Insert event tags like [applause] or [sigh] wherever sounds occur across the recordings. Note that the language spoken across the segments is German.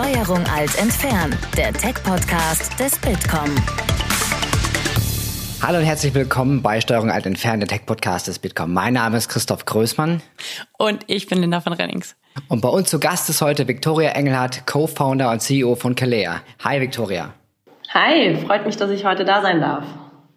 Steuerung alt entfernen, der Tech-Podcast des Bitkom. Hallo und herzlich willkommen bei Steuerung alt entfernen, der Tech-Podcast des Bitkom. Mein Name ist Christoph Größmann. Und ich bin Linda von Rennings. Und bei uns zu Gast ist heute Viktoria Engelhardt, Co-Founder und CEO von Kalea. Hi Viktoria. Hi, freut mich, dass ich heute da sein darf.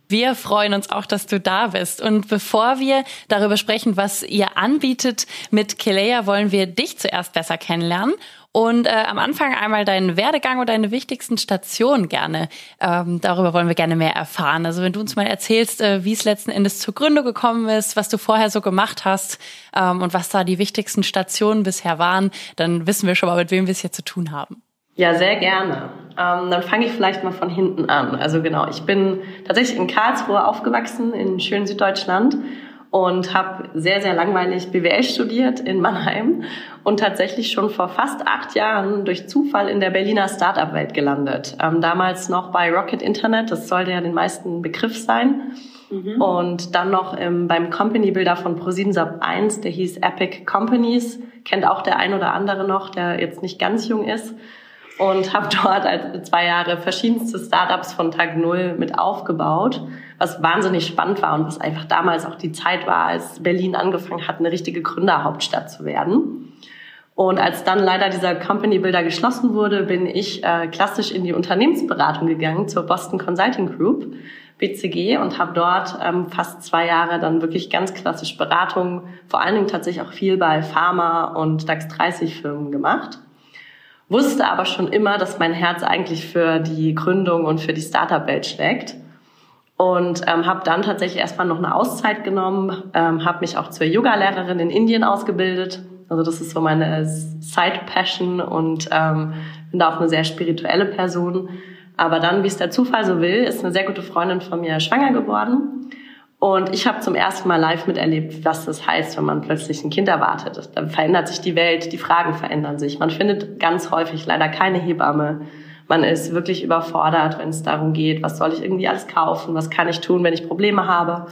Wir freuen uns auch, dass du da bist. Und bevor wir darüber sprechen, was ihr anbietet mit Kelea, wollen wir dich zuerst besser kennenlernen und äh, am Anfang einmal deinen Werdegang und deine wichtigsten Stationen gerne. Ähm, darüber wollen wir gerne mehr erfahren. Also wenn du uns mal erzählst, äh, wie es letzten Endes zur Gründung gekommen ist, was du vorher so gemacht hast ähm, und was da die wichtigsten Stationen bisher waren, dann wissen wir schon mal, mit wem wir es hier zu tun haben. Ja, sehr gerne. Ähm, dann fange ich vielleicht mal von hinten an. Also genau, ich bin tatsächlich in Karlsruhe aufgewachsen, in schönen Süddeutschland und habe sehr, sehr langweilig BWL studiert in Mannheim und tatsächlich schon vor fast acht Jahren durch Zufall in der Berliner Startup-Welt gelandet. Ähm, damals noch bei Rocket Internet, das sollte ja den meisten Begriff sein. Mhm. Und dann noch ähm, beim Company Builder von ProSiebenSat 1, der hieß Epic Companies, kennt auch der ein oder andere noch, der jetzt nicht ganz jung ist und habe [laughs] dort zwei Jahre verschiedenste Startups von Tag Null mit aufgebaut, was wahnsinnig spannend war und was einfach damals auch die Zeit war, als Berlin angefangen hat, eine richtige Gründerhauptstadt zu werden. Und als dann leider dieser Company Builder geschlossen wurde, bin ich äh, klassisch in die Unternehmensberatung gegangen zur Boston Consulting Group, BCG, und habe dort ähm, fast zwei Jahre dann wirklich ganz klassisch Beratung, vor allen Dingen tatsächlich auch viel bei Pharma und DAX 30 Firmen gemacht wusste aber schon immer, dass mein Herz eigentlich für die Gründung und für die Startup-Welt schlägt. Und ähm, habe dann tatsächlich erstmal noch eine Auszeit genommen, ähm, habe mich auch zur Yoga-Lehrerin in Indien ausgebildet. Also das ist so meine Side-Passion und ähm, bin da auch eine sehr spirituelle Person. Aber dann, wie es der Zufall so will, ist eine sehr gute Freundin von mir schwanger geworden. Und ich habe zum ersten Mal live miterlebt, was das heißt, wenn man plötzlich ein Kind erwartet. Dann verändert sich die Welt, die Fragen verändern sich. Man findet ganz häufig leider keine Hebamme. Man ist wirklich überfordert, wenn es darum geht, was soll ich irgendwie alles kaufen, was kann ich tun, wenn ich Probleme habe.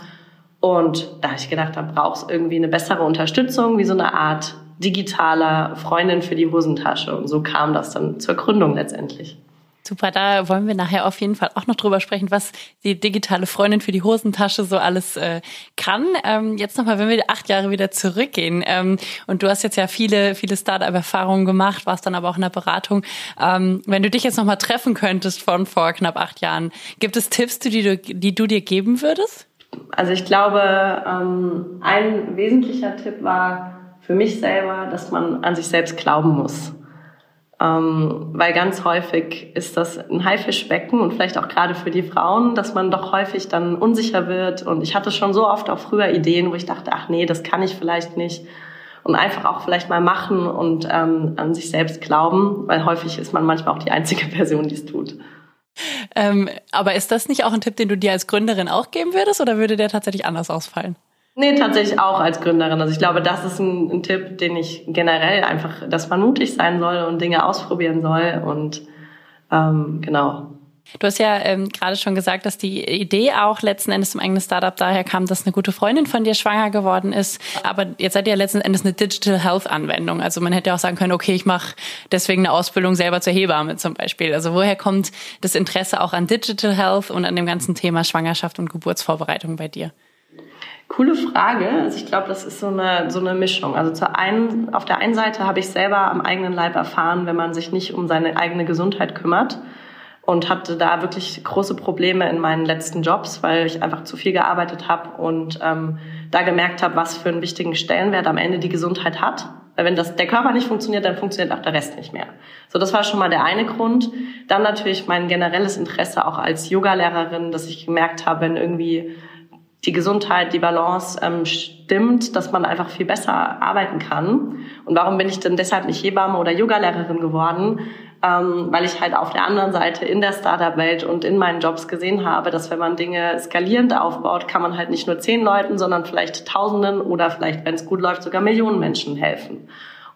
Und da habe ich gedacht, da braucht es irgendwie eine bessere Unterstützung, wie so eine Art digitaler Freundin für die Hosentasche. Und so kam das dann zur Gründung letztendlich. Super, da wollen wir nachher auf jeden Fall auch noch drüber sprechen, was die digitale Freundin für die Hosentasche so alles äh, kann. Ähm, jetzt nochmal, wenn wir acht Jahre wieder zurückgehen ähm, und du hast jetzt ja viele, viele Startup-Erfahrungen gemacht, warst dann aber auch in der Beratung. Ähm, wenn du dich jetzt nochmal treffen könntest von vor knapp acht Jahren, gibt es Tipps, die du, die du dir geben würdest? Also ich glaube, ähm, ein wesentlicher Tipp war für mich selber, dass man an sich selbst glauben muss. Ähm, weil ganz häufig ist das ein Haifischbecken und vielleicht auch gerade für die Frauen, dass man doch häufig dann unsicher wird. Und ich hatte schon so oft auch früher Ideen, wo ich dachte, ach nee, das kann ich vielleicht nicht. Und einfach auch vielleicht mal machen und ähm, an sich selbst glauben, weil häufig ist man manchmal auch die einzige [laughs] Person, die es tut. Ähm, aber ist das nicht auch ein Tipp, den du dir als Gründerin auch geben würdest oder würde der tatsächlich anders ausfallen? Nee, tatsächlich auch als Gründerin. Also ich glaube, das ist ein, ein, Tipp, den ich generell einfach, dass man mutig sein soll und Dinge ausprobieren soll und ähm, genau. Du hast ja ähm, gerade schon gesagt, dass die Idee auch letzten Endes zum eigenen Startup daher kam, dass eine gute Freundin von dir schwanger geworden ist. Aber jetzt seid ihr ja letzten Endes eine Digital Health Anwendung. Also man hätte auch sagen können, okay, ich mache deswegen eine Ausbildung selber zur Hebamme zum Beispiel. Also woher kommt das Interesse auch an Digital Health und an dem ganzen Thema Schwangerschaft und Geburtsvorbereitung bei dir? Coole Frage. Also ich glaube, das ist so eine, so eine Mischung. Also zur einen, auf der einen Seite habe ich selber am eigenen Leib erfahren, wenn man sich nicht um seine eigene Gesundheit kümmert und hatte da wirklich große Probleme in meinen letzten Jobs, weil ich einfach zu viel gearbeitet habe und ähm, da gemerkt habe, was für einen wichtigen Stellenwert am Ende die Gesundheit hat. Weil wenn das, der Körper nicht funktioniert, dann funktioniert auch der Rest nicht mehr. So, das war schon mal der eine Grund. Dann natürlich mein generelles Interesse auch als Yogalehrerin, dass ich gemerkt habe, wenn irgendwie die Gesundheit, die Balance ähm, stimmt, dass man einfach viel besser arbeiten kann. Und warum bin ich denn deshalb nicht Hebamme oder Yogalehrerin geworden? Ähm, weil ich halt auf der anderen Seite in der Startup-Welt und in meinen Jobs gesehen habe, dass wenn man Dinge skalierend aufbaut, kann man halt nicht nur zehn Leuten, sondern vielleicht Tausenden oder vielleicht, wenn es gut läuft, sogar Millionen Menschen helfen.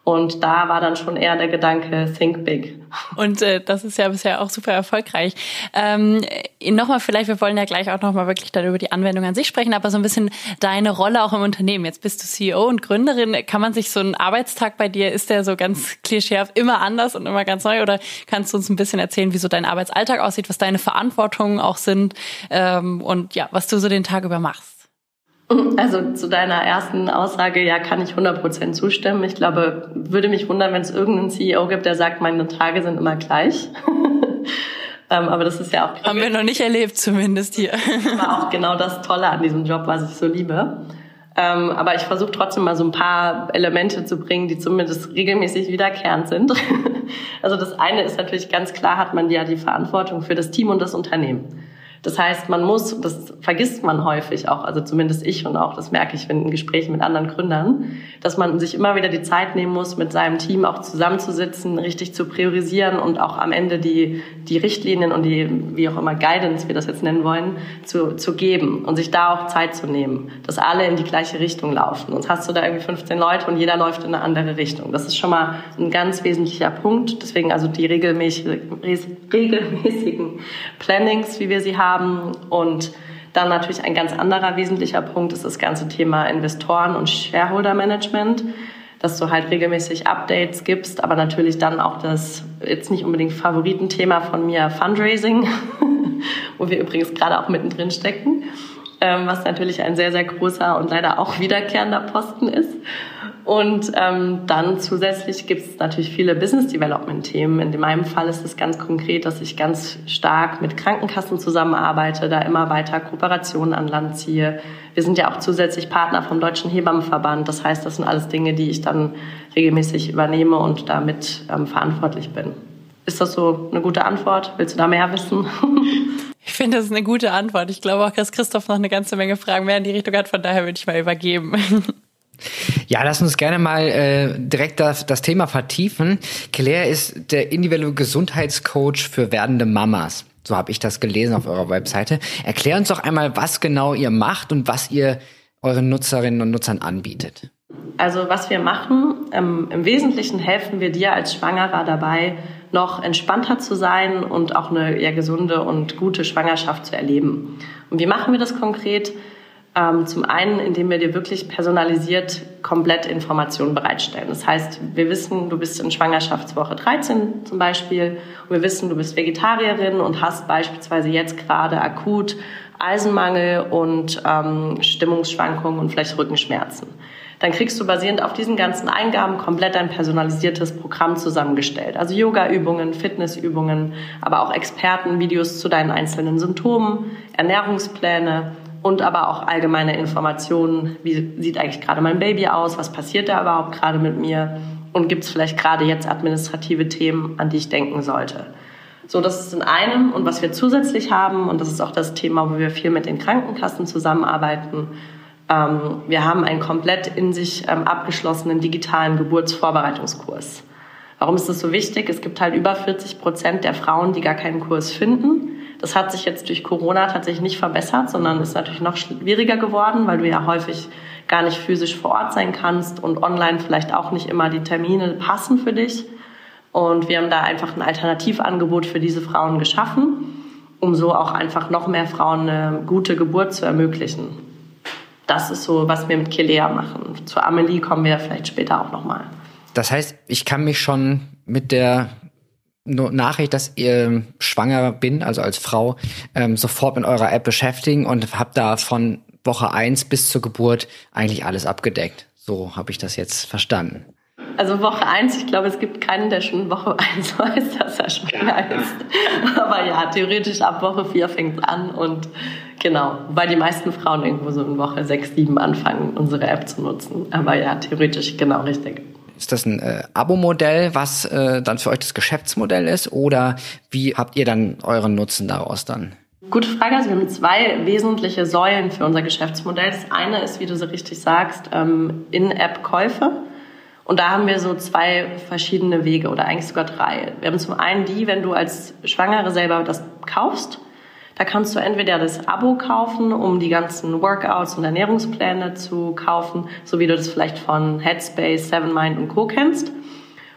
Und da war dann schon eher der Gedanke, think big. Und äh, das ist ja bisher auch super erfolgreich. Ähm, nochmal vielleicht, wir wollen ja gleich auch nochmal wirklich dann über die Anwendung an sich sprechen, aber so ein bisschen deine Rolle auch im Unternehmen. Jetzt bist du CEO und Gründerin. Kann man sich so einen Arbeitstag bei dir, ist der so ganz klischeehaft immer anders und immer ganz neu? Oder kannst du uns ein bisschen erzählen, wie so dein Arbeitsalltag aussieht, was deine Verantwortungen auch sind ähm, und ja, was du so den Tag über machst? [laughs] Also zu deiner ersten Aussage, ja, kann ich 100% zustimmen. Ich glaube, würde mich wundern, wenn es irgendeinen CEO gibt, der sagt, meine Tage sind immer gleich. [laughs] ähm, aber das ist ja auch... Haben wir noch nicht erlebt, zumindest hier. war auch genau das Tolle an diesem Job, was ich so liebe. Ähm, aber ich versuche trotzdem mal so ein paar Elemente zu bringen, die zumindest regelmäßig wiederkehrend sind. [laughs] also das eine ist natürlich ganz klar, hat man ja die Verantwortung für das Team und das Unternehmen. Das heißt, man muss, das vergisst man häufig auch, also zumindest ich und auch, das merke ich in Gesprächen mit anderen Gründern, dass man sich immer wieder die Zeit nehmen muss, mit seinem Team auch zusammenzusitzen, richtig zu priorisieren und auch am Ende die, die Richtlinien und die, wie auch immer, Guidance, wir das jetzt nennen wollen, zu, zu geben und sich da auch Zeit zu nehmen, dass alle in die gleiche Richtung laufen. Sonst hast du da irgendwie 15 Leute und jeder läuft in eine andere Richtung. Das ist schon mal ein ganz wesentlicher Punkt. Deswegen also die regelmäßig, regelmäßigen Plannings, wie wir sie haben, haben. Und dann natürlich ein ganz anderer wesentlicher Punkt ist das ganze Thema Investoren und Shareholder Management, dass du halt regelmäßig Updates gibst, aber natürlich dann auch das jetzt nicht unbedingt Favoritenthema von mir Fundraising, [laughs] wo wir übrigens gerade auch mittendrin stecken, ähm, was natürlich ein sehr, sehr großer und leider auch wiederkehrender Posten ist. Und ähm, dann zusätzlich gibt es natürlich viele Business Development Themen. In meinem Fall ist es ganz konkret, dass ich ganz stark mit Krankenkassen zusammenarbeite, da immer weiter Kooperationen an Land ziehe. Wir sind ja auch zusätzlich Partner vom Deutschen Hebammenverband. Das heißt, das sind alles Dinge, die ich dann regelmäßig übernehme und damit ähm, verantwortlich bin. Ist das so eine gute Antwort? Willst du da mehr wissen? [laughs] Ich finde, das ist eine gute Antwort. Ich glaube auch, dass Christoph noch eine ganze Menge Fragen mehr in die Richtung hat. Von daher würde ich mal übergeben. Ja, lass uns gerne mal äh, direkt das, das Thema vertiefen. Claire ist der individuelle Gesundheitscoach für werdende Mamas. So habe ich das gelesen auf eurer Webseite. Erklär uns doch einmal, was genau ihr macht und was ihr euren Nutzerinnen und Nutzern anbietet. Also was wir machen, ähm, im Wesentlichen helfen wir dir als Schwangerer dabei, noch entspannter zu sein und auch eine eher gesunde und gute Schwangerschaft zu erleben. Und wie machen wir das konkret? Ähm, zum einen, indem wir dir wirklich personalisiert komplett Informationen bereitstellen. Das heißt, wir wissen, du bist in Schwangerschaftswoche 13 zum Beispiel und wir wissen, du bist Vegetarierin und hast beispielsweise jetzt gerade akut Eisenmangel und ähm, Stimmungsschwankungen und vielleicht Rückenschmerzen. Dann kriegst du basierend auf diesen ganzen Eingaben komplett ein personalisiertes Programm zusammengestellt. Also Yoga-Übungen, Fitnessübungen, aber auch Expertenvideos zu deinen einzelnen Symptomen, Ernährungspläne, und aber auch allgemeine Informationen, wie sieht eigentlich gerade mein Baby aus, was passiert da überhaupt gerade mit mir und gibt es vielleicht gerade jetzt administrative Themen, an die ich denken sollte. So, das ist in einem und was wir zusätzlich haben und das ist auch das Thema, wo wir viel mit den Krankenkassen zusammenarbeiten. Ähm, wir haben einen komplett in sich ähm, abgeschlossenen digitalen Geburtsvorbereitungskurs. Warum ist das so wichtig? Es gibt halt über 40 Prozent der Frauen, die gar keinen Kurs finden das hat sich jetzt durch Corona tatsächlich nicht verbessert, sondern ist natürlich noch schwieriger geworden, weil du ja häufig gar nicht physisch vor Ort sein kannst und online vielleicht auch nicht immer die Termine passen für dich. Und wir haben da einfach ein Alternativangebot für diese Frauen geschaffen, um so auch einfach noch mehr Frauen eine gute Geburt zu ermöglichen. Das ist so, was wir mit Kilea machen. Zu Amelie kommen wir vielleicht später auch nochmal. Das heißt, ich kann mich schon mit der Nachricht, dass ihr schwanger bin, also als Frau, ähm, sofort mit eurer App beschäftigen und habe da von Woche eins bis zur Geburt eigentlich alles abgedeckt. So habe ich das jetzt verstanden. Also Woche eins, ich glaube, es gibt keinen, der schon Woche [laughs] eins weiß, dass er schwanger ist. Aber ja, theoretisch ab Woche vier fängt es an und genau, weil die meisten Frauen irgendwo so in Woche sechs, sieben anfangen, unsere App zu nutzen. Aber ja, theoretisch genau richtig. Ist das ein äh, Abo-Modell, was äh, dann für euch das Geschäftsmodell ist? Oder wie habt ihr dann euren Nutzen daraus dann? Gute Frage. Also wir haben zwei wesentliche Säulen für unser Geschäftsmodell. Das eine ist, wie du so richtig sagst, ähm, In-App-Käufe. Und da haben wir so zwei verschiedene Wege oder eigentlich sogar drei. Wir haben zum einen die, wenn du als Schwangere selber das kaufst, da kannst du entweder das Abo kaufen, um die ganzen Workouts und Ernährungspläne zu kaufen, so wie du das vielleicht von Headspace, Seven Mind und Co. kennst.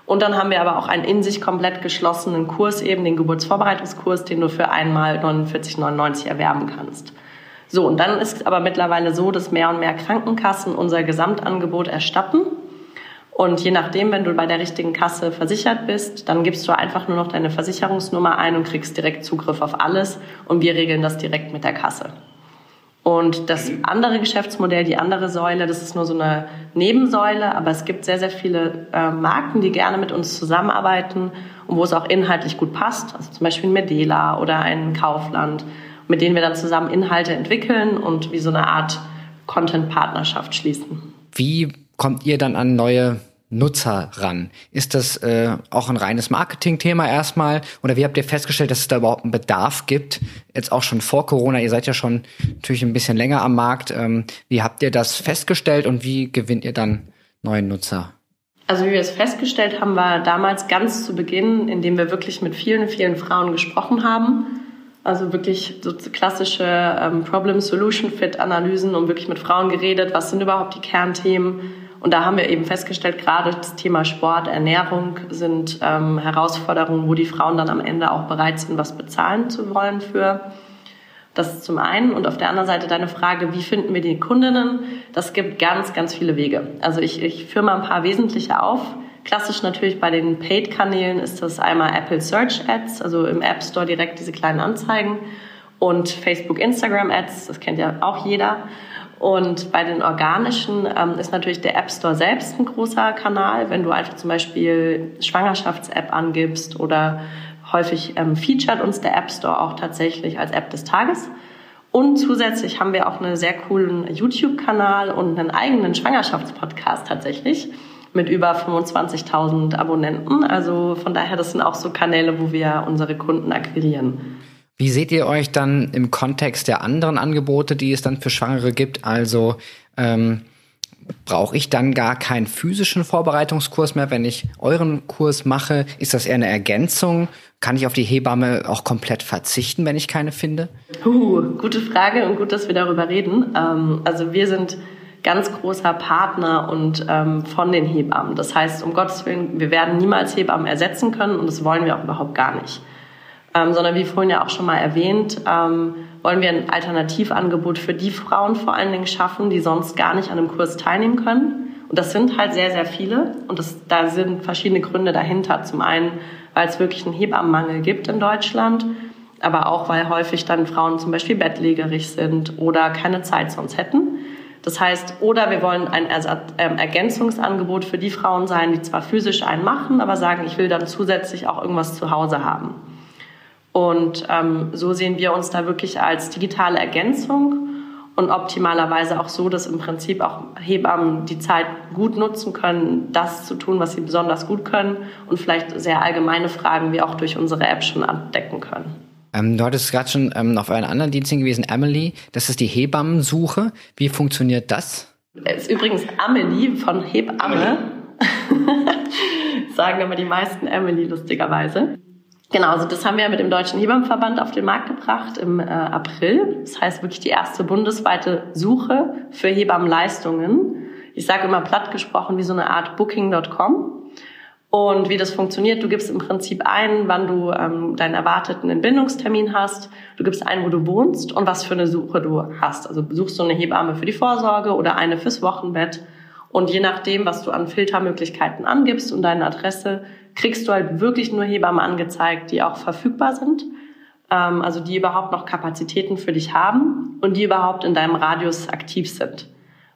Und dann haben wir aber auch einen in sich komplett geschlossenen Kurs, eben den Geburtsvorbereitungskurs, den du für einmal 49,99 erwerben kannst. So, und dann ist aber mittlerweile so, dass mehr und mehr Krankenkassen unser Gesamtangebot erstatten. Und je nachdem, wenn du bei der richtigen Kasse versichert bist, dann gibst du einfach nur noch deine Versicherungsnummer ein und kriegst direkt Zugriff auf alles. Und wir regeln das direkt mit der Kasse. Und das andere Geschäftsmodell, die andere Säule, das ist nur so eine Nebensäule, aber es gibt sehr, sehr viele äh, Marken, die gerne mit uns zusammenarbeiten und wo es auch inhaltlich gut passt. Also zum Beispiel ein Medela oder ein Kaufland, mit denen wir dann zusammen Inhalte entwickeln und wie so eine Art Content-Partnerschaft schließen. Wie kommt ihr dann an neue Nutzer ran? Ist das äh, auch ein reines Marketing-Thema erstmal? Oder wie habt ihr festgestellt, dass es da überhaupt einen Bedarf gibt? Jetzt auch schon vor Corona, ihr seid ja schon natürlich ein bisschen länger am Markt. Ähm, wie habt ihr das festgestellt und wie gewinnt ihr dann neue Nutzer? Also wie wir es festgestellt haben, war damals ganz zu Beginn, indem wir wirklich mit vielen, vielen Frauen gesprochen haben. Also wirklich so klassische ähm, Problem-Solution-Fit-Analysen und wirklich mit Frauen geredet, was sind überhaupt die Kernthemen und da haben wir eben festgestellt, gerade das Thema Sport, Ernährung sind ähm, Herausforderungen, wo die Frauen dann am Ende auch bereit sind, was bezahlen zu wollen für. Das zum einen. Und auf der anderen Seite deine Frage, wie finden wir die Kundinnen? Das gibt ganz, ganz viele Wege. Also ich, ich führe mal ein paar wesentliche auf. Klassisch natürlich bei den Paid-Kanälen ist das einmal Apple Search Ads, also im App Store direkt diese kleinen Anzeigen und Facebook, Instagram Ads, das kennt ja auch jeder. Und bei den organischen ähm, ist natürlich der App Store selbst ein großer Kanal. Wenn du einfach zum Beispiel Schwangerschafts-App angibst oder häufig ähm, featured uns der App Store auch tatsächlich als App des Tages. Und zusätzlich haben wir auch einen sehr coolen YouTube-Kanal und einen eigenen Schwangerschaftspodcast tatsächlich mit über 25.000 Abonnenten. Also von daher, das sind auch so Kanäle, wo wir unsere Kunden akquirieren. Wie seht ihr euch dann im Kontext der anderen Angebote, die es dann für Schwangere gibt? Also ähm, brauche ich dann gar keinen physischen Vorbereitungskurs mehr, wenn ich euren Kurs mache? Ist das eher eine Ergänzung? Kann ich auf die Hebamme auch komplett verzichten, wenn ich keine finde? Uh, gute Frage und gut, dass wir darüber reden. Ähm, also wir sind ganz großer Partner und ähm, von den Hebammen. Das heißt, um Gottes Willen, wir werden niemals Hebammen ersetzen können und das wollen wir auch überhaupt gar nicht ähm, sondern wie vorhin ja auch schon mal erwähnt, ähm, wollen wir ein Alternativangebot für die Frauen vor allen Dingen schaffen, die sonst gar nicht an einem Kurs teilnehmen können. Und das sind halt sehr, sehr viele. Und das, da sind verschiedene Gründe dahinter. Zum einen, weil es wirklich einen Hebammenmangel gibt in Deutschland, aber auch, weil häufig dann Frauen zum Beispiel bettlägerig sind oder keine Zeit sonst hätten. Das heißt, oder wir wollen ein Ersatz, äh, Ergänzungsangebot für die Frauen sein, die zwar physisch einen machen, aber sagen, ich will dann zusätzlich auch irgendwas zu Hause haben. Und ähm, so sehen wir uns da wirklich als digitale Ergänzung und optimalerweise auch so, dass im Prinzip auch Hebammen die Zeit gut nutzen können, das zu tun, was sie besonders gut können und vielleicht sehr allgemeine Fragen wie auch durch unsere App schon abdecken können. Ähm, du hattest gerade schon ähm, auf euren anderen Dienst hingewiesen, Emily. Das ist die Hebammensuche. Wie funktioniert das? Es ist übrigens Amelie von Hebamme. [laughs] Sagen aber die meisten Emily lustigerweise. Genau, also das haben wir mit dem Deutschen Hebammenverband auf den Markt gebracht im äh, April. Das heißt wirklich die erste bundesweite Suche für Hebammenleistungen. Ich sage immer platt gesprochen wie so eine Art Booking.com. Und wie das funktioniert, du gibst im Prinzip ein, wann du ähm, deinen erwarteten Entbindungstermin hast. Du gibst ein, wo du wohnst und was für eine Suche du hast. Also besuchst du eine Hebamme für die Vorsorge oder eine fürs Wochenbett. Und je nachdem, was du an Filtermöglichkeiten angibst und deine Adresse, kriegst du halt wirklich nur Hebammen angezeigt, die auch verfügbar sind, ähm, also die überhaupt noch Kapazitäten für dich haben und die überhaupt in deinem Radius aktiv sind.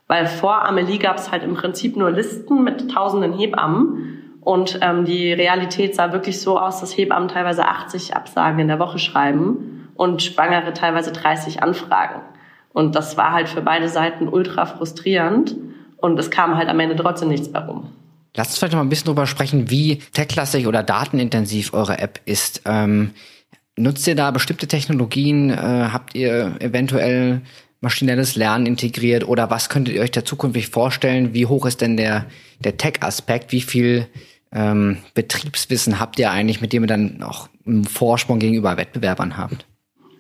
Weil vor Amelie gab es halt im Prinzip nur Listen mit tausenden Hebammen und ähm, die Realität sah wirklich so aus, dass Hebammen teilweise 80 Absagen in der Woche schreiben und Schwangere teilweise 30 Anfragen. Und das war halt für beide Seiten ultra frustrierend und es kam halt am Ende trotzdem nichts mehr rum. Lasst uns vielleicht mal ein bisschen drüber sprechen, wie techlastig oder datenintensiv eure App ist. Ähm, nutzt ihr da bestimmte Technologien? Äh, habt ihr eventuell maschinelles Lernen integriert oder was könntet ihr euch da zukünftig vorstellen? Wie hoch ist denn der, der Tech-Aspekt? Wie viel ähm, Betriebswissen habt ihr eigentlich, mit dem ihr dann auch einen Vorsprung gegenüber Wettbewerbern habt?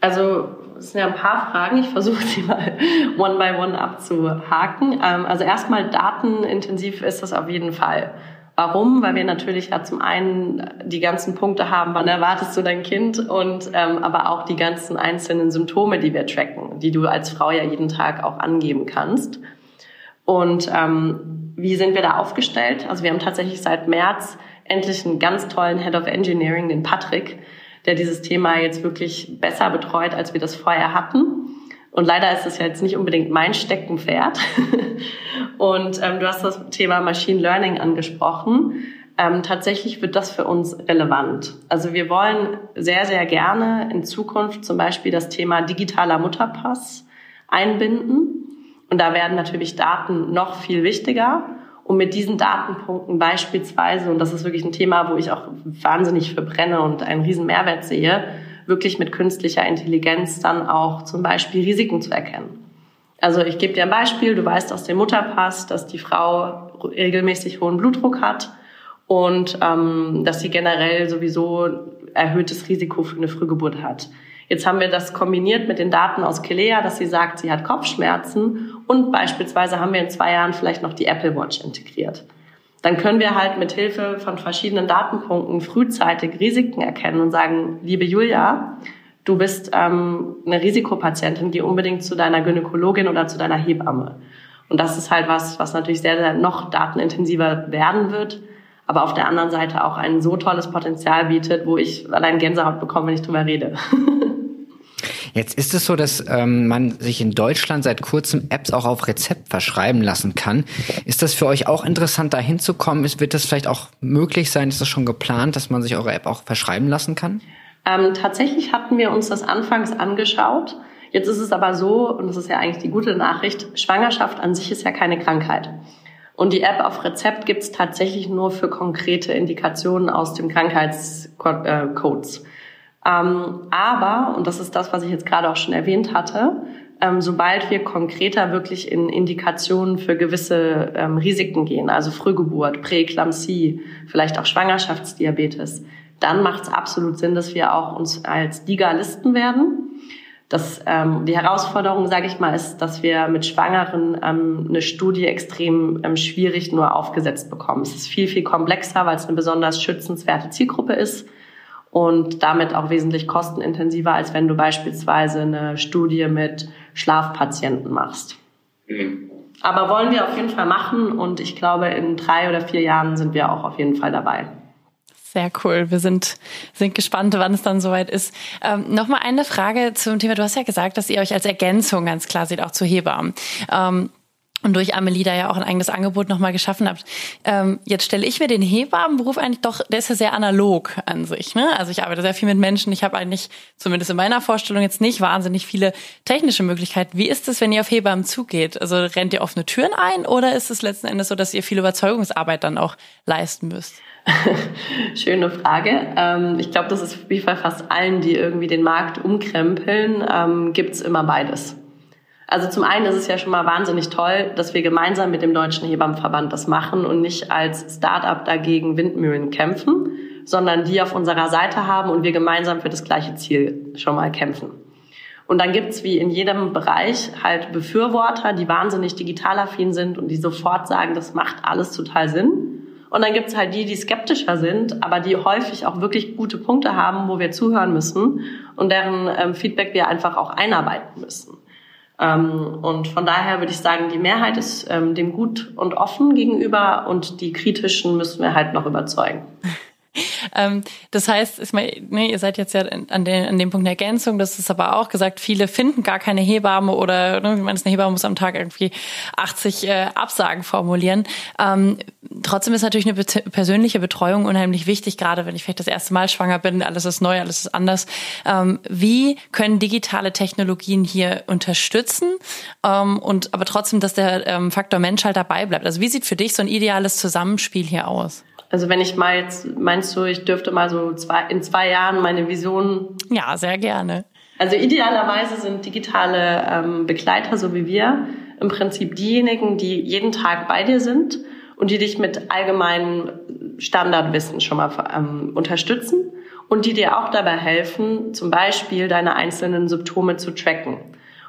Also es sind ja ein paar Fragen. Ich versuche sie mal one by one abzuhaken. Ähm, also erstmal datenintensiv ist das auf jeden Fall. Warum? Weil wir natürlich ja zum einen die ganzen Punkte haben, wann erwartest du dein Kind und ähm, aber auch die ganzen einzelnen Symptome, die wir tracken, die du als Frau ja jeden Tag auch angeben kannst. Und ähm, wie sind wir da aufgestellt? Also wir haben tatsächlich seit März endlich einen ganz tollen Head of Engineering, den Patrick, der dieses Thema jetzt wirklich besser betreut, als wir das vorher hatten. Und leider ist es ja jetzt nicht unbedingt mein Steckenpferd. [laughs] Und ähm, du hast das Thema Machine Learning angesprochen. Ähm, tatsächlich wird das für uns relevant. Also wir wollen sehr, sehr gerne in Zukunft zum Beispiel das Thema digitaler Mutterpass einbinden. Und da werden natürlich Daten noch viel wichtiger. Und mit diesen Datenpunkten beispielsweise, und das ist wirklich ein Thema, wo ich auch wahnsinnig verbrenne und einen riesen Mehrwert sehe, wirklich mit künstlicher Intelligenz dann auch zum Beispiel Risiken zu erkennen. Also ich gebe dir ein Beispiel, du weißt aus dem Mutterpass, dass die Frau regelmäßig hohen Blutdruck hat und ähm, dass sie generell sowieso erhöhtes Risiko für eine Frühgeburt hat. Jetzt haben wir das kombiniert mit den Daten aus Kelea, dass sie sagt, sie hat Kopfschmerzen und beispielsweise haben wir in zwei Jahren vielleicht noch die Apple Watch integriert dann können wir halt mit Hilfe von verschiedenen Datenpunkten frühzeitig Risiken erkennen und sagen, liebe Julia, du bist ähm, eine Risikopatientin, geh unbedingt zu deiner Gynäkologin oder zu deiner Hebamme. Und das ist halt was, was natürlich sehr, sehr noch datenintensiver werden wird, aber auf der anderen Seite auch ein so tolles Potenzial bietet, wo ich allein Gänsehaut bekomme, wenn ich drüber rede. [laughs] Jetzt ist es so, dass ähm, man sich in Deutschland seit kurzem Apps auch auf Rezept verschreiben lassen kann. Ist das für euch auch interessant, da hinzukommen? wird das vielleicht auch möglich sein? Ist das schon geplant, dass man sich eure App auch verschreiben lassen kann? Ähm, tatsächlich hatten wir uns das anfangs angeschaut. Jetzt ist es aber so, und das ist ja eigentlich die gute Nachricht, Schwangerschaft an sich ist ja keine Krankheit. Und die App auf Rezept gibt es tatsächlich nur für konkrete Indikationen aus dem Krankheitscodes. Ähm, aber, und das ist das, was ich jetzt gerade auch schon erwähnt hatte, ähm, sobald wir konkreter wirklich in Indikationen für gewisse ähm, Risiken gehen, also Frühgeburt, Präeklampsie, vielleicht auch Schwangerschaftsdiabetes, dann macht es absolut Sinn, dass wir auch uns als DIGA listen werden. Das, ähm, die Herausforderung, sage ich mal, ist, dass wir mit Schwangeren ähm, eine Studie extrem ähm, schwierig nur aufgesetzt bekommen. Es ist viel, viel komplexer, weil es eine besonders schützenswerte Zielgruppe ist und damit auch wesentlich kostenintensiver, als wenn du beispielsweise eine Studie mit Schlafpatienten machst. Mhm. Aber wollen wir auf jeden Fall machen und ich glaube, in drei oder vier Jahren sind wir auch auf jeden Fall dabei. Sehr cool. Wir sind, sind gespannt, wann es dann soweit ist. Ähm, Nochmal eine Frage zum Thema. Du hast ja gesagt, dass ihr euch als Ergänzung ganz klar seht, auch zu Hebammen. Ähm, und durch Amelie da ja auch ein eigenes Angebot nochmal geschaffen habt. Ähm, jetzt stelle ich mir den Hebammenberuf eigentlich doch, der ist ja sehr analog an sich. Ne? Also ich arbeite sehr viel mit Menschen. Ich habe eigentlich, zumindest in meiner Vorstellung, jetzt nicht wahnsinnig viele technische Möglichkeiten. Wie ist es, wenn ihr auf Hebammen zugeht? Also rennt ihr offene Türen ein oder ist es letzten Endes so, dass ihr viel Überzeugungsarbeit dann auch leisten müsst? [laughs] Schöne Frage. Ähm, ich glaube, das ist wie bei fast allen, die irgendwie den Markt umkrempeln, ähm, gibt's immer beides. Also zum einen ist es ja schon mal wahnsinnig toll, dass wir gemeinsam mit dem Deutschen Hebammenverband das machen und nicht als Start-up dagegen Windmühlen kämpfen, sondern die auf unserer Seite haben und wir gemeinsam für das gleiche Ziel schon mal kämpfen. Und dann gibt's wie in jedem Bereich halt Befürworter, die wahnsinnig digitalaffin sind und die sofort sagen, das macht alles total Sinn. Und dann gibt's halt die, die skeptischer sind, aber die häufig auch wirklich gute Punkte haben, wo wir zuhören müssen und deren ähm, Feedback wir einfach auch einarbeiten müssen. Ähm, und von daher würde ich sagen, die Mehrheit ist ähm, dem gut und offen gegenüber und die kritischen müssen wir halt noch überzeugen. [laughs] Ähm, das heißt, ich meine, nee, ihr seid jetzt ja an, den, an dem Punkt der Ergänzung, das ist aber auch gesagt, viele finden gar keine Hebamme oder, ne, wie man eine Hebamme muss am Tag irgendwie 80 äh, Absagen formulieren. Ähm, trotzdem ist natürlich eine persönliche Betreuung unheimlich wichtig, gerade wenn ich vielleicht das erste Mal schwanger bin, alles ist neu, alles ist anders. Ähm, wie können digitale Technologien hier unterstützen ähm, und aber trotzdem, dass der ähm, Faktor Mensch halt dabei bleibt? Also wie sieht für dich so ein ideales Zusammenspiel hier aus? Also wenn ich mal jetzt, meinst du, ich dürfte mal so zwei, in zwei Jahren meine Vision. Ja, sehr gerne. Also idealerweise sind digitale ähm, Begleiter, so wie wir, im Prinzip diejenigen, die jeden Tag bei dir sind und die dich mit allgemeinem Standardwissen schon mal ähm, unterstützen und die dir auch dabei helfen, zum Beispiel deine einzelnen Symptome zu tracken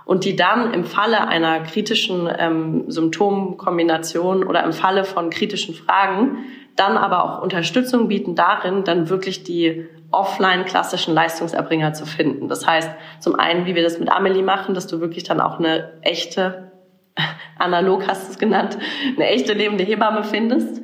und die dann im Falle einer kritischen ähm, Symptomkombination oder im Falle von kritischen Fragen dann aber auch Unterstützung bieten darin, dann wirklich die offline klassischen Leistungserbringer zu finden. Das heißt, zum einen, wie wir das mit Amelie machen, dass du wirklich dann auch eine echte, [laughs] analog hast du es genannt, eine echte lebende Hebamme findest.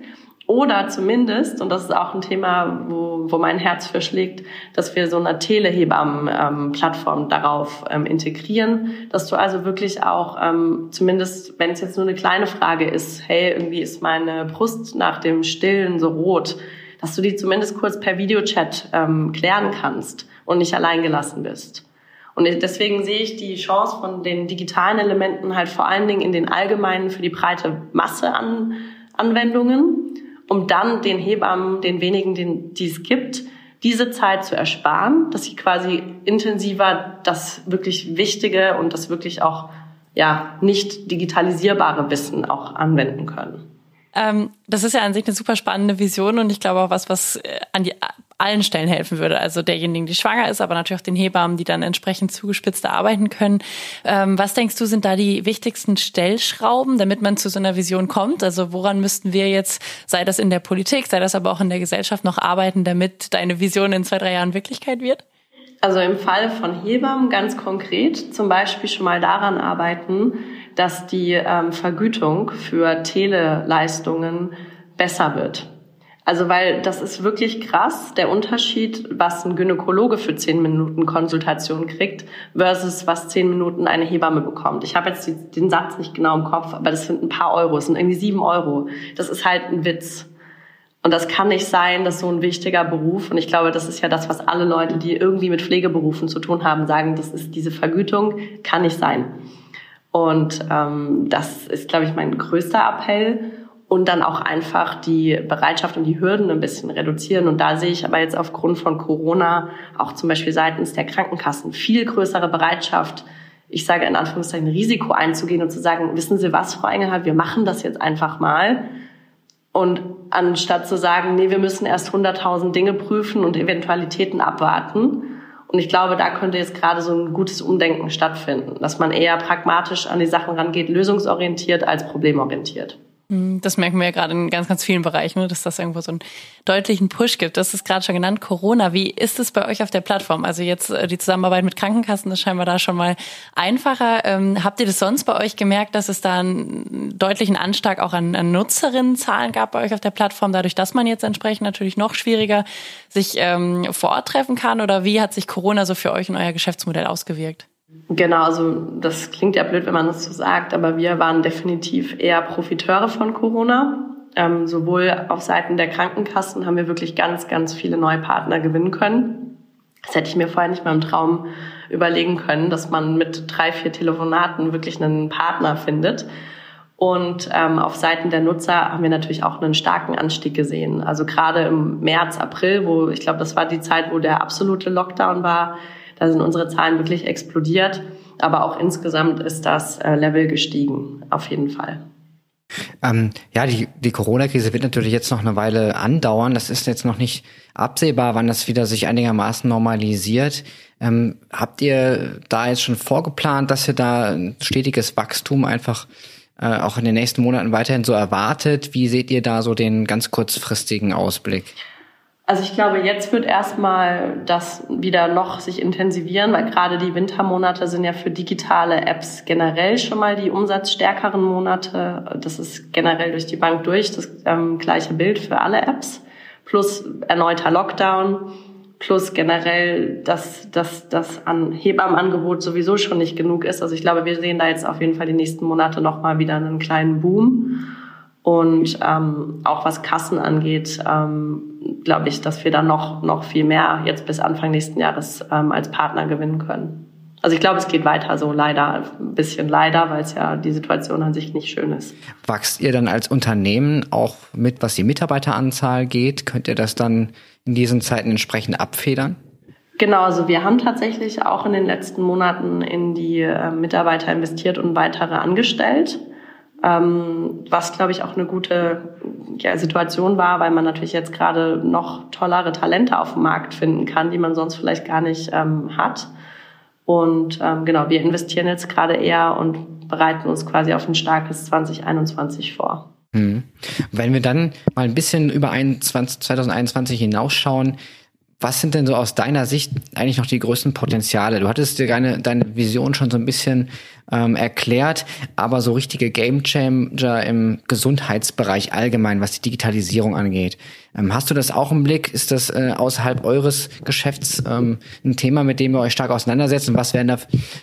Oder zumindest, und das ist auch ein Thema, wo, wo mein Herz für schlägt, dass wir so eine Telehebammen-Plattform ähm, darauf ähm, integrieren, dass du also wirklich auch, ähm, zumindest wenn es jetzt nur eine kleine Frage ist, hey, irgendwie ist meine Brust nach dem Stillen so rot, dass du die zumindest kurz per Videochat ähm, klären kannst und nicht allein gelassen bist. Und deswegen sehe ich die Chance von den digitalen Elementen halt vor allen Dingen in den allgemeinen für die breite Masse an Anwendungen um dann den Hebammen, den wenigen, den, die es gibt, diese Zeit zu ersparen, dass sie quasi intensiver das wirklich Wichtige und das wirklich auch ja nicht digitalisierbare Wissen auch anwenden können. Ähm, das ist ja an sich eine super spannende Vision und ich glaube auch was, was äh, an die allen Stellen helfen würde. Also derjenigen, die schwanger ist, aber natürlich auch den Hebammen, die dann entsprechend zugespitzter arbeiten können. Ähm, was denkst du, sind da die wichtigsten Stellschrauben, damit man zu so einer Vision kommt? Also woran müssten wir jetzt, sei das in der Politik, sei das aber auch in der Gesellschaft noch arbeiten, damit deine Vision in zwei, drei Jahren Wirklichkeit wird? Also im Fall von Hebammen ganz konkret zum Beispiel schon mal daran arbeiten, dass die ähm, Vergütung für Teleleistungen besser wird. Also weil das ist wirklich krass, der Unterschied, was ein Gynäkologe für zehn Minuten Konsultation kriegt versus was zehn Minuten eine Hebamme bekommt. Ich habe jetzt die, den Satz nicht genau im Kopf, aber das sind ein paar Euro, das sind irgendwie sieben Euro. Das ist halt ein Witz. Und das kann nicht sein, dass so ein wichtiger Beruf, und ich glaube, das ist ja das, was alle Leute, die irgendwie mit Pflegeberufen zu tun haben, sagen, das ist diese Vergütung, kann nicht sein. Und ähm, das ist, glaube ich, mein größter Appell und dann auch einfach die Bereitschaft und die Hürden ein bisschen reduzieren. Und da sehe ich aber jetzt aufgrund von Corona auch zum Beispiel seitens der Krankenkassen viel größere Bereitschaft, ich sage in Anführungszeichen, Risiko einzugehen und zu sagen, wissen Sie was, Frau Engelhardt, wir machen das jetzt einfach mal. Und anstatt zu sagen, nee, wir müssen erst 100.000 Dinge prüfen und Eventualitäten abwarten. Und ich glaube, da könnte jetzt gerade so ein gutes Umdenken stattfinden, dass man eher pragmatisch an die Sachen rangeht, lösungsorientiert als problemorientiert. Hm, das merken wir ja gerade in ganz, ganz vielen Bereichen, ne, dass das irgendwo so einen deutlichen Push gibt. Das ist gerade schon genannt, Corona. Wie ist es bei euch auf der Plattform? Also jetzt äh, die Zusammenarbeit mit Krankenkassen ist scheinbar da schon mal einfacher. Ähm, habt ihr das sonst bei euch gemerkt, dass es da einen deutlichen Anstieg auch an, an Nutzerinnenzahlen gab bei euch auf der Plattform, dadurch, dass man jetzt entsprechend natürlich noch schwieriger sich ähm, vor Ort treffen kann? Oder wie hat sich Corona so für euch und euer Geschäftsmodell ausgewirkt? Genau, also das klingt ja blöd, wenn man das so sagt, aber wir waren definitiv eher Profiteure von Corona. Ähm, sowohl auf Seiten der Krankenkassen haben wir wirklich ganz, ganz viele neue Partner gewinnen können. Das hätte ich mir vorher nicht mal im Traum überlegen können, dass man mit drei, vier Telefonaten wirklich einen Partner findet. Und ähm, auf Seiten der Nutzer haben wir natürlich auch einen starken Anstieg gesehen. Also gerade im März, April, wo ich glaube, das war die Zeit, wo der absolute Lockdown war, da sind unsere Zahlen wirklich explodiert. Aber auch insgesamt ist das äh, Level gestiegen, auf jeden Fall. Ähm, ja, die, die Corona-Krise wird natürlich jetzt noch eine Weile andauern. Das ist jetzt noch nicht absehbar, wann das wieder sich einigermaßen normalisiert. Ähm, habt ihr da jetzt schon vorgeplant, dass ihr da ein stetiges Wachstum einfach äh, auch in den nächsten Monaten weiterhin so erwartet? Wie seht ihr da so den ganz kurzfristigen Ausblick? Also ich glaube, jetzt wird erstmal das wieder noch sich intensivieren, weil gerade die Wintermonate sind ja für digitale Apps generell schon mal die umsatzstärkeren Monate. Das ist generell durch die Bank durch das ähm, gleiche Bild für alle Apps. Plus erneuter Lockdown, plus generell, dass, dass das an Hebammenangebot sowieso schon nicht genug ist. Also ich glaube, wir sehen da jetzt auf jeden Fall die nächsten Monate nochmal wieder einen kleinen Boom. Und ähm, auch was Kassen angeht, ähm, glaube ich, dass wir dann noch, noch viel mehr jetzt bis Anfang nächsten Jahres ähm, als Partner gewinnen können. Also ich glaube, es geht weiter so leider, ein bisschen leider, weil es ja die Situation an sich nicht schön ist. Wachst ihr dann als Unternehmen auch mit, was die Mitarbeiteranzahl geht? Könnt ihr das dann in diesen Zeiten entsprechend abfedern? Genau, also wir haben tatsächlich auch in den letzten Monaten in die äh, Mitarbeiter investiert und weitere angestellt ähm, was, glaube ich, auch eine gute ja, Situation war, weil man natürlich jetzt gerade noch tollere Talente auf dem Markt finden kann, die man sonst vielleicht gar nicht ähm, hat. Und ähm, genau, wir investieren jetzt gerade eher und bereiten uns quasi auf ein starkes 2021 vor. Hm. Wenn wir dann mal ein bisschen über 2021 hinausschauen, was sind denn so aus deiner Sicht eigentlich noch die größten Potenziale? Du hattest dir deine, deine Vision schon so ein bisschen ähm, erklärt, aber so richtige Gamechanger im Gesundheitsbereich allgemein, was die Digitalisierung angeht. Ähm, hast du das auch im Blick? Ist das äh, außerhalb eures Geschäfts ähm, ein Thema, mit dem ihr euch stark auseinandersetzt? Und was wären da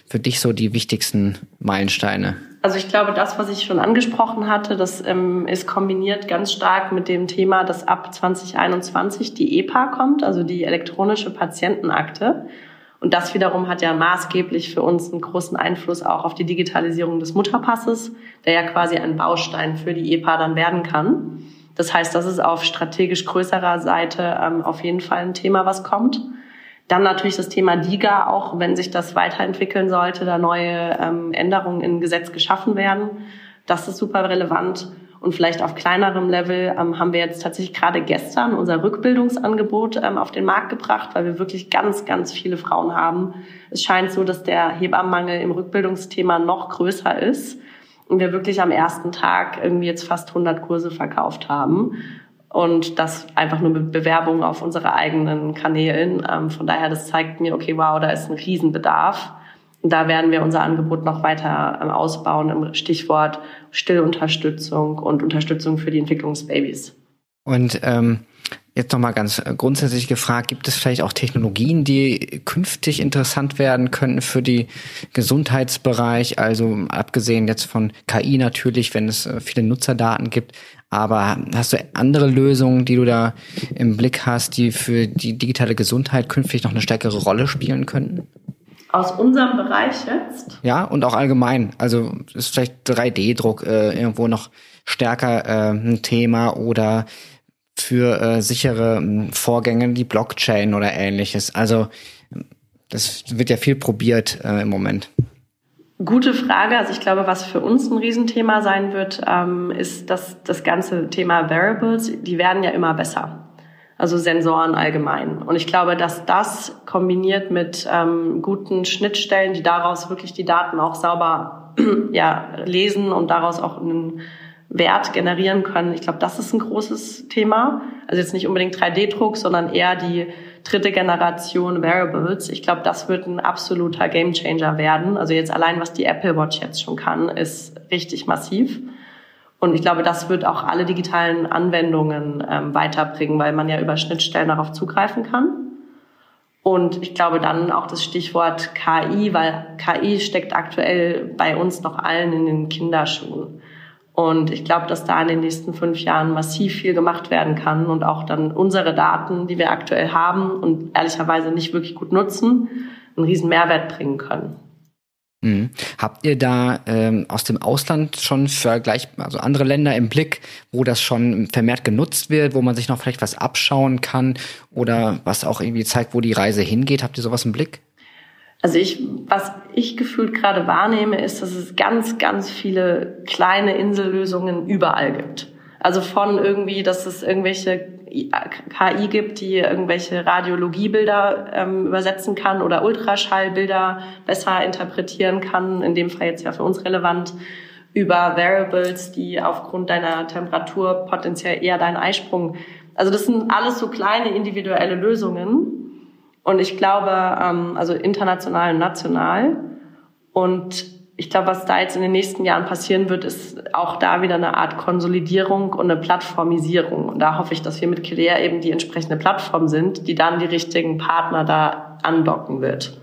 für dich so die wichtigsten Meilensteine? Also ich glaube, das, was ich schon angesprochen hatte, das ähm, ist kombiniert ganz stark mit dem Thema, dass ab 2021 die EPA kommt, also die elektronische Patientenakte. Und das wiederum hat ja maßgeblich für uns einen großen Einfluss auch auf die Digitalisierung des Mutterpasses, der ja quasi ein Baustein für die EPA dann werden kann. Das heißt, das ist auf strategisch größerer Seite ähm, auf jeden Fall ein Thema, was kommt. Dann natürlich das Thema DIGA, auch wenn sich das weiterentwickeln sollte, da neue ähm, Änderungen im Gesetz geschaffen werden. Das ist super relevant. Und vielleicht auf kleinerem Level ähm, haben wir jetzt tatsächlich gerade gestern unser Rückbildungsangebot ähm, auf den Markt gebracht, weil wir wirklich ganz, ganz viele Frauen haben. Es scheint so, dass der Hebammenmangel im Rückbildungsthema noch größer ist und wir wirklich am ersten Tag irgendwie jetzt fast 100 Kurse verkauft haben. Und das einfach nur mit Bewerbungen auf unsere eigenen Kanälen. Ähm, von daher, das zeigt mir, okay, wow, da ist ein Riesenbedarf. Und da werden wir unser Angebot noch weiter ähm, ausbauen im Stichwort Stillunterstützung und Unterstützung für die Entwicklung des Babys. Und ähm, jetzt nochmal ganz grundsätzlich gefragt, gibt es vielleicht auch Technologien, die künftig interessant werden könnten für die Gesundheitsbereich? Also abgesehen jetzt von KI natürlich, wenn es äh, viele Nutzerdaten gibt. Aber hast du andere Lösungen, die du da im Blick hast, die für die digitale Gesundheit künftig noch eine stärkere Rolle spielen könnten? Aus unserem Bereich jetzt? Ja, und auch allgemein. Also ist vielleicht 3D-Druck äh, irgendwo noch stärker äh, ein Thema oder für äh, sichere äh, Vorgänge die Blockchain oder ähnliches. Also das wird ja viel probiert äh, im Moment. Gute Frage. Also ich glaube, was für uns ein Riesenthema sein wird, ähm, ist dass das ganze Thema Variables. Die werden ja immer besser also Sensoren allgemein. Und ich glaube, dass das kombiniert mit ähm, guten Schnittstellen, die daraus wirklich die Daten auch sauber [clears throat] ja, lesen und daraus auch einen Wert generieren können. Ich glaube, das ist ein großes Thema. Also jetzt nicht unbedingt 3D-Druck, sondern eher die dritte Generation Variables. Ich glaube, das wird ein absoluter Gamechanger werden. Also jetzt allein, was die Apple Watch jetzt schon kann, ist richtig massiv. Und ich glaube, das wird auch alle digitalen Anwendungen ähm, weiterbringen, weil man ja über Schnittstellen darauf zugreifen kann. Und ich glaube dann auch das Stichwort KI, weil KI steckt aktuell bei uns noch allen in den Kinderschuhen. Und ich glaube, dass da in den nächsten fünf Jahren massiv viel gemacht werden kann und auch dann unsere Daten, die wir aktuell haben und ehrlicherweise nicht wirklich gut nutzen, einen riesen Mehrwert bringen können. Mhm. Habt ihr da ähm, aus dem Ausland schon vergleich, also andere Länder im Blick, wo das schon vermehrt genutzt wird, wo man sich noch vielleicht was abschauen kann oder was auch irgendwie zeigt, wo die Reise hingeht? Habt ihr sowas im Blick? Also ich, was ich gefühlt gerade wahrnehme, ist, dass es ganz, ganz viele kleine Insellösungen überall gibt. Also von irgendwie, dass es irgendwelche KI gibt, die irgendwelche Radiologiebilder ähm, übersetzen kann oder Ultraschallbilder besser interpretieren kann, in dem Fall jetzt ja für uns relevant, über Variables, die aufgrund deiner Temperatur potenziell eher deinen Eisprung. Also das sind alles so kleine individuelle Lösungen. Und ich glaube, ähm, also international und national. Und ich glaube, was da jetzt in den nächsten Jahren passieren wird, ist auch da wieder eine Art Konsolidierung und eine Plattformisierung. Und da hoffe ich, dass wir mit Kilea eben die entsprechende Plattform sind, die dann die richtigen Partner da andocken wird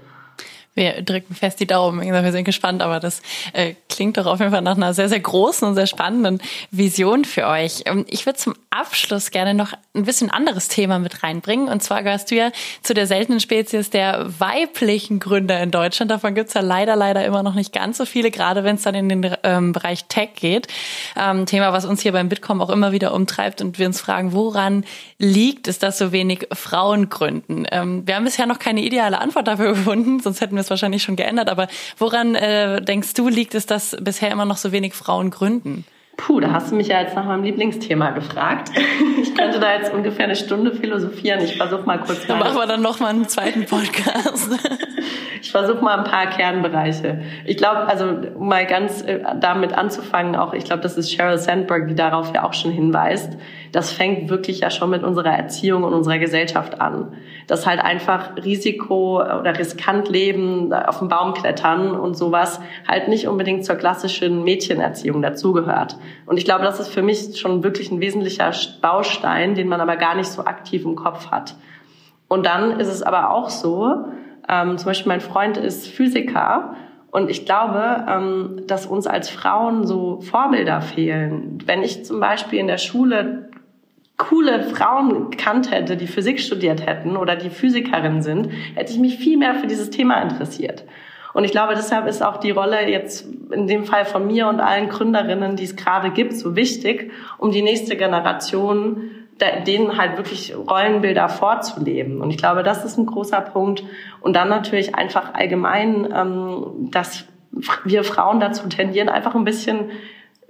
wir drücken fest die Daumen. Wir sind gespannt, aber das äh, klingt doch auf jeden Fall nach einer sehr, sehr großen und sehr spannenden Vision für euch. Ähm, ich würde zum Abschluss gerne noch ein bisschen anderes Thema mit reinbringen. Und zwar gehörst du ja zu der seltenen Spezies der weiblichen Gründer in Deutschland. Davon gibt's ja leider, leider immer noch nicht ganz so viele, gerade wenn es dann in den ähm, Bereich Tech geht. Ähm, Thema, was uns hier beim Bitkom auch immer wieder umtreibt und wir uns fragen, woran liegt es, dass so wenig Frauen gründen? Ähm, wir haben bisher noch keine ideale Antwort dafür [laughs] gefunden, sonst hätten wir es wahrscheinlich schon geändert. Aber woran äh, denkst du, liegt es, dass bisher immer noch so wenig Frauen gründen? Puh, da hast du mich ja jetzt nach meinem Lieblingsthema gefragt. [laughs] Ich könnte da jetzt ungefähr eine Stunde philosophieren. Ich versuche mal kurz. Dann machen wir dann noch mal einen zweiten Podcast. [laughs] Ich versuche mal ein paar Kernbereiche. Ich glaube, also um mal ganz äh, damit anzufangen, auch ich glaube, das ist Sheryl Sandberg, die darauf ja auch schon hinweist. Das fängt wirklich ja schon mit unserer Erziehung und unserer Gesellschaft an. Dass halt einfach Risiko oder riskant leben, auf den Baum klettern und sowas halt nicht unbedingt zur klassischen Mädchenerziehung dazugehört. Und ich glaube, das ist für mich schon wirklich ein wesentlicher Baustein, den man aber gar nicht so aktiv im Kopf hat. Und dann ist es aber auch so, ähm, zum Beispiel mein Freund ist Physiker und ich glaube, ähm, dass uns als Frauen so Vorbilder fehlen. Wenn ich zum Beispiel in der Schule coole Frauen gekannt hätte, die Physik studiert hätten oder die Physikerinnen sind, hätte ich mich viel mehr für dieses Thema interessiert. Und ich glaube, deshalb ist auch die Rolle jetzt in dem Fall von mir und allen Gründerinnen, die es gerade gibt, so wichtig, um die nächste Generation denen halt wirklich Rollenbilder vorzuleben. Und ich glaube, das ist ein großer Punkt. Und dann natürlich einfach allgemein, ähm, dass wir Frauen dazu tendieren, einfach ein bisschen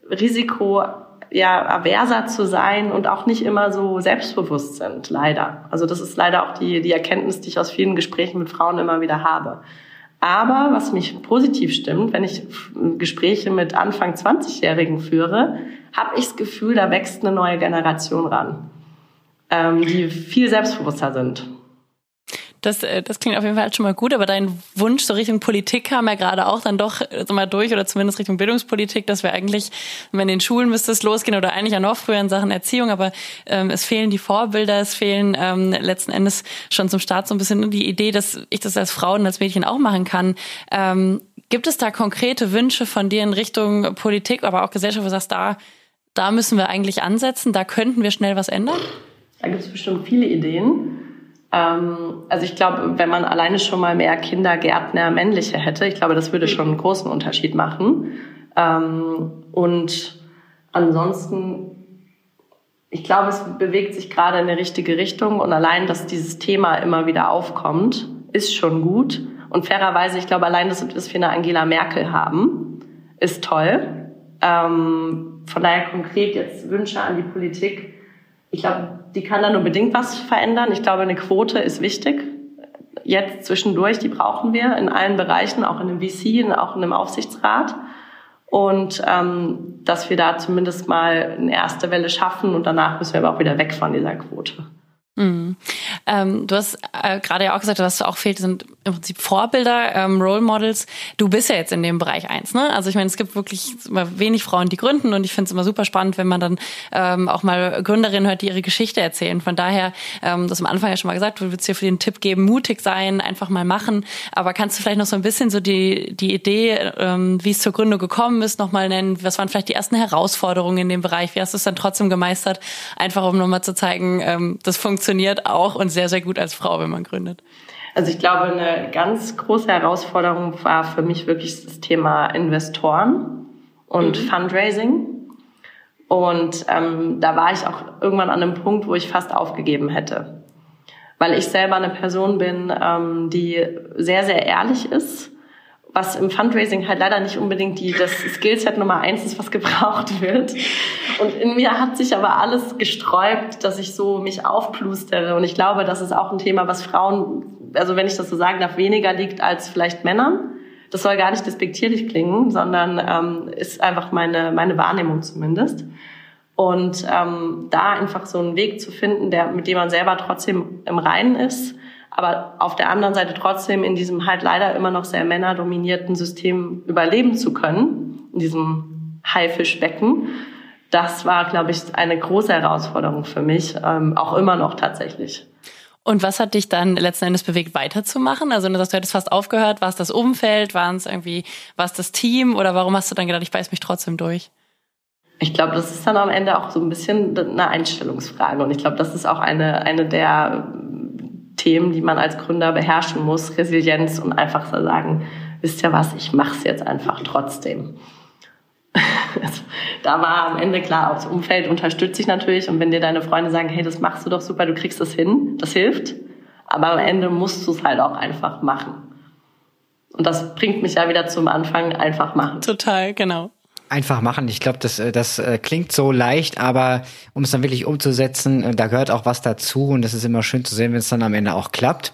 Risiko ja, averser zu sein und auch nicht immer so selbstbewusst sind, leider. Also das ist leider auch die, die Erkenntnis, die ich aus vielen Gesprächen mit Frauen immer wieder habe. Aber was mich positiv stimmt, wenn ich Gespräche mit Anfang 20-Jährigen führe, habe ich das Gefühl, da wächst eine neue Generation ran ähm, die viel selbstbewusster sind. Das, äh, das klingt auf jeden Fall schon mal gut, aber dein Wunsch so Richtung Politik kam ja gerade auch dann doch äh, so mal durch oder zumindest Richtung Bildungspolitik, dass wir eigentlich, wenn in den Schulen müsste es losgehen oder eigentlich ja noch früher in Sachen Erziehung, aber ähm, es fehlen die Vorbilder, es fehlen ähm, letzten Endes schon zum Start so ein bisschen die Idee, dass ich das als Frau und als Mädchen auch machen kann. Ähm, gibt es da konkrete Wünsche von dir in Richtung Politik, aber auch Gesellschaft, wo du sagst, da, da müssen wir eigentlich ansetzen, da könnten wir schnell was ändern? Da gibt es bestimmt viele Ideen. Ähm, also ich glaube, wenn man alleine schon mal mehr Kindergärtner männliche hätte, ich glaube, das würde schon einen großen Unterschied machen. Ähm, und ansonsten, ich glaube, es bewegt sich gerade in die richtige Richtung und allein, dass dieses Thema immer wieder aufkommt, ist schon gut. Und fairerweise, ich glaube, allein, dass wir eine Angela Merkel haben, ist toll. Ähm, von daher konkret jetzt Wünsche an die Politik ich glaube, die kann da nur bedingt was verändern. Ich glaube, eine Quote ist wichtig. Jetzt zwischendurch, die brauchen wir in allen Bereichen, auch in dem VC, auch in dem Aufsichtsrat. Und ähm, dass wir da zumindest mal eine erste Welle schaffen und danach müssen wir aber auch wieder weg von dieser Quote. Mhm. Ähm, du hast äh, gerade ja auch gesagt, was auch fehlt, sind im Prinzip Vorbilder, ähm, Role Models. Du bist ja jetzt in dem Bereich eins, ne? Also ich meine, es gibt wirklich immer wenig Frauen, die gründen und ich finde es immer super spannend, wenn man dann ähm, auch mal Gründerinnen hört, die ihre Geschichte erzählen. Von daher, ähm, das am Anfang ja schon mal gesagt, du würdest dir für den Tipp geben, mutig sein, einfach mal machen. Aber kannst du vielleicht noch so ein bisschen so die, die Idee, ähm, wie es zur Gründung gekommen ist, nochmal nennen? Was waren vielleicht die ersten Herausforderungen in dem Bereich? Wie hast du es dann trotzdem gemeistert? Einfach um nochmal zu zeigen, ähm, das funktioniert auch und sehr, sehr gut als Frau, wenn man gründet. Also ich glaube, eine ganz große Herausforderung war für mich wirklich das Thema Investoren und mhm. Fundraising. Und ähm, da war ich auch irgendwann an einem Punkt, wo ich fast aufgegeben hätte. Weil ich selber eine Person bin, ähm, die sehr, sehr ehrlich ist was im Fundraising halt leider nicht unbedingt die, das Skillset Nummer eins ist, was gebraucht wird. Und in mir hat sich aber alles gesträubt, dass ich so mich aufplustere. Und ich glaube, das ist auch ein Thema, was Frauen, also wenn ich das so sagen darf, weniger liegt als vielleicht Männern. Das soll gar nicht despektierlich klingen, sondern ähm, ist einfach meine, meine Wahrnehmung zumindest. Und ähm, da einfach so einen Weg zu finden, der, mit dem man selber trotzdem im Reinen ist, aber auf der anderen Seite trotzdem in diesem halt leider immer noch sehr männerdominierten System überleben zu können, in diesem Haifischbecken, das war, glaube ich, eine große Herausforderung für mich, ähm, auch immer noch tatsächlich. Und was hat dich dann letzten Endes bewegt, weiterzumachen? Also du sagst, du hättest fast aufgehört. War es das Umfeld? War es irgendwie, war es das Team? Oder warum hast du dann gedacht, ich beiß mich trotzdem durch? Ich glaube, das ist dann am Ende auch so ein bisschen eine Einstellungsfrage. Und ich glaube, das ist auch eine, eine der Themen, die man als Gründer beherrschen muss, Resilienz und einfach so sagen, wisst ihr was, ich mache es jetzt einfach trotzdem. [laughs] da war am Ende klar, auch das Umfeld unterstützt sich natürlich und wenn dir deine Freunde sagen, hey, das machst du doch super, du kriegst das hin, das hilft. Aber am Ende musst du es halt auch einfach machen. Und das bringt mich ja wieder zum Anfang, einfach machen. Total, genau. Einfach machen. Ich glaube, das, äh, das äh, klingt so leicht, aber um es dann wirklich umzusetzen, äh, da gehört auch was dazu und das ist immer schön zu sehen, wenn es dann am Ende auch klappt.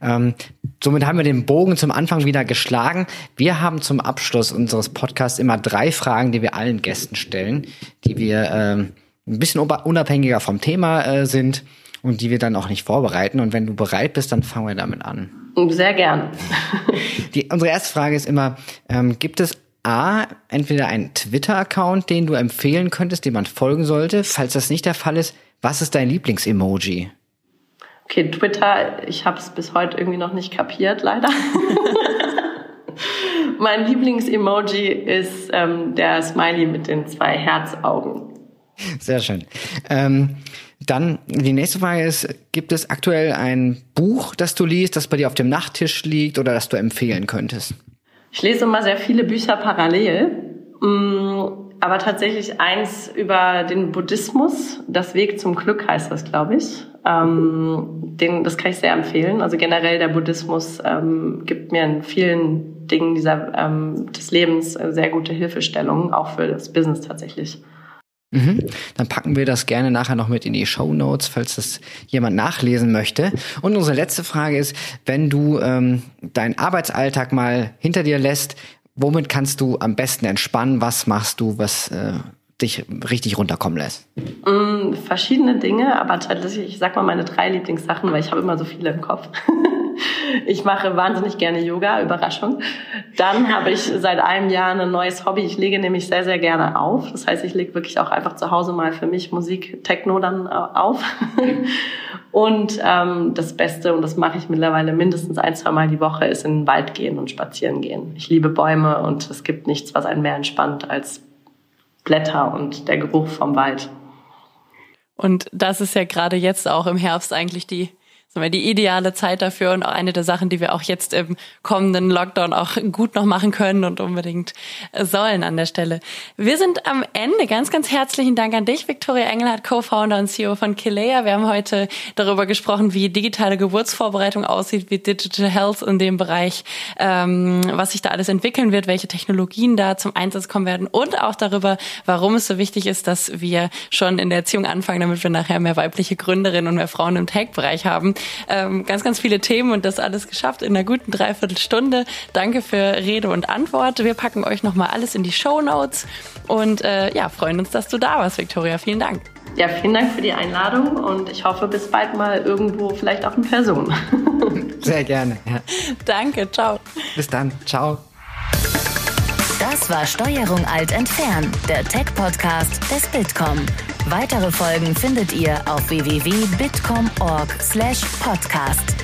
Ähm, somit haben wir den Bogen zum Anfang wieder geschlagen. Wir haben zum Abschluss unseres Podcasts immer drei Fragen, die wir allen Gästen stellen, die wir ähm, ein bisschen unabhängiger vom Thema äh, sind und die wir dann auch nicht vorbereiten. Und wenn du bereit bist, dann fangen wir damit an. Sehr gern. die, unsere erste Frage ist immer, ähm, gibt es A, entweder einen Twitter-Account, den du empfehlen könntest, dem man folgen sollte? Falls das nicht der Fall ist, was ist dein Lieblings-Emoji? Okay, Twitter, ich habe es bis heute irgendwie noch nicht kapiert, leider. [laughs] mein Lieblings-Emoji ist ähm, der Smiley mit den zwei Herzaugen. Sehr schön. Ähm, dann die nächste Frage ist, gibt es aktuell ein Buch, das du liest, das bei dir auf dem Nachttisch liegt oder das du empfehlen könntest? Ich lese immer sehr viele Bücher parallel, mm, aber tatsächlich eins über den Buddhismus. Das Weg zum Glück heißt das, glaube ich. Ähm, den, das kann ich sehr empfehlen. Also generell der Buddhismus ähm, gibt mir in vielen Dingen dieser, ähm, des Lebens sehr gute Hilfestellungen, auch für das Business tatsächlich. Mhm. Dann packen wir das gerne nachher noch mit in die Show Notes, falls das jemand nachlesen möchte. Und unsere letzte Frage ist, wenn du ähm, deinen Arbeitsalltag mal hinter dir lässt, womit kannst du am besten entspannen? Was machst du, was äh, dich richtig runterkommen lässt? Mm, verschiedene Dinge, aber ich sag mal meine drei Lieblingssachen, weil ich habe immer so viele im Kopf. [laughs] Ich mache wahnsinnig gerne Yoga, Überraschung. Dann habe ich seit einem Jahr ein neues Hobby. Ich lege nämlich sehr, sehr gerne auf. Das heißt, ich lege wirklich auch einfach zu Hause mal für mich Musik, Techno dann äh, auf. [laughs] Und ähm, das Beste, und das mache ich mittlerweile mindestens ein, zwei Mal die Woche, ist in den Wald gehen und spazieren gehen. Ich liebe Bäume und es gibt nichts, was einen mehr entspannt als Blätter und der Geruch vom Wald. Und das ist ja gerade jetzt auch im Herbst eigentlich die wir, die ideale Zeit dafür und auch eine der Sachen, die wir auch jetzt im kommenden Lockdown auch gut noch machen können und unbedingt sollen an der Stelle. Wir sind am Ende. Ganz, ganz herzlichen Dank an dich, Victoria Engelhardt, Co-Founder und CEO von Kilea. Wir haben heute darüber gesprochen, wie digitale Geburtsvorbereitung aussieht, wie Digital Health in dem Bereich, ähm, was sich da alles entwickeln wird, welche Technologien da zum Einsatz kommen werden und auch darüber, warum es so wichtig ist, dass wir schon in der Erziehung anfangen, damit wir nachher mehr weibliche Gründerinnen und mehr Frauen im Tech-Bereich haben ähm, ganz, ganz viele Themen und das alles geschafft in einer guten Dreiviertelstunde. Danke für Rede und Antwort. Wir packen euch nochmal alles in die Show Notes und äh, ja, freuen uns, dass du da warst, Victoria. Vielen Dank. Ja, vielen Dank für die Einladung und ich hoffe, bis bald mal irgendwo, vielleicht auch in Person. [laughs] Sehr gerne. Ja. Danke, ciao. Bis dann, ciao. Das war Steuerung Alt entfernen, der Tech-Podcast des Bitkom. Weitere Folgen findet ihr auf www.bitkom.org/podcast.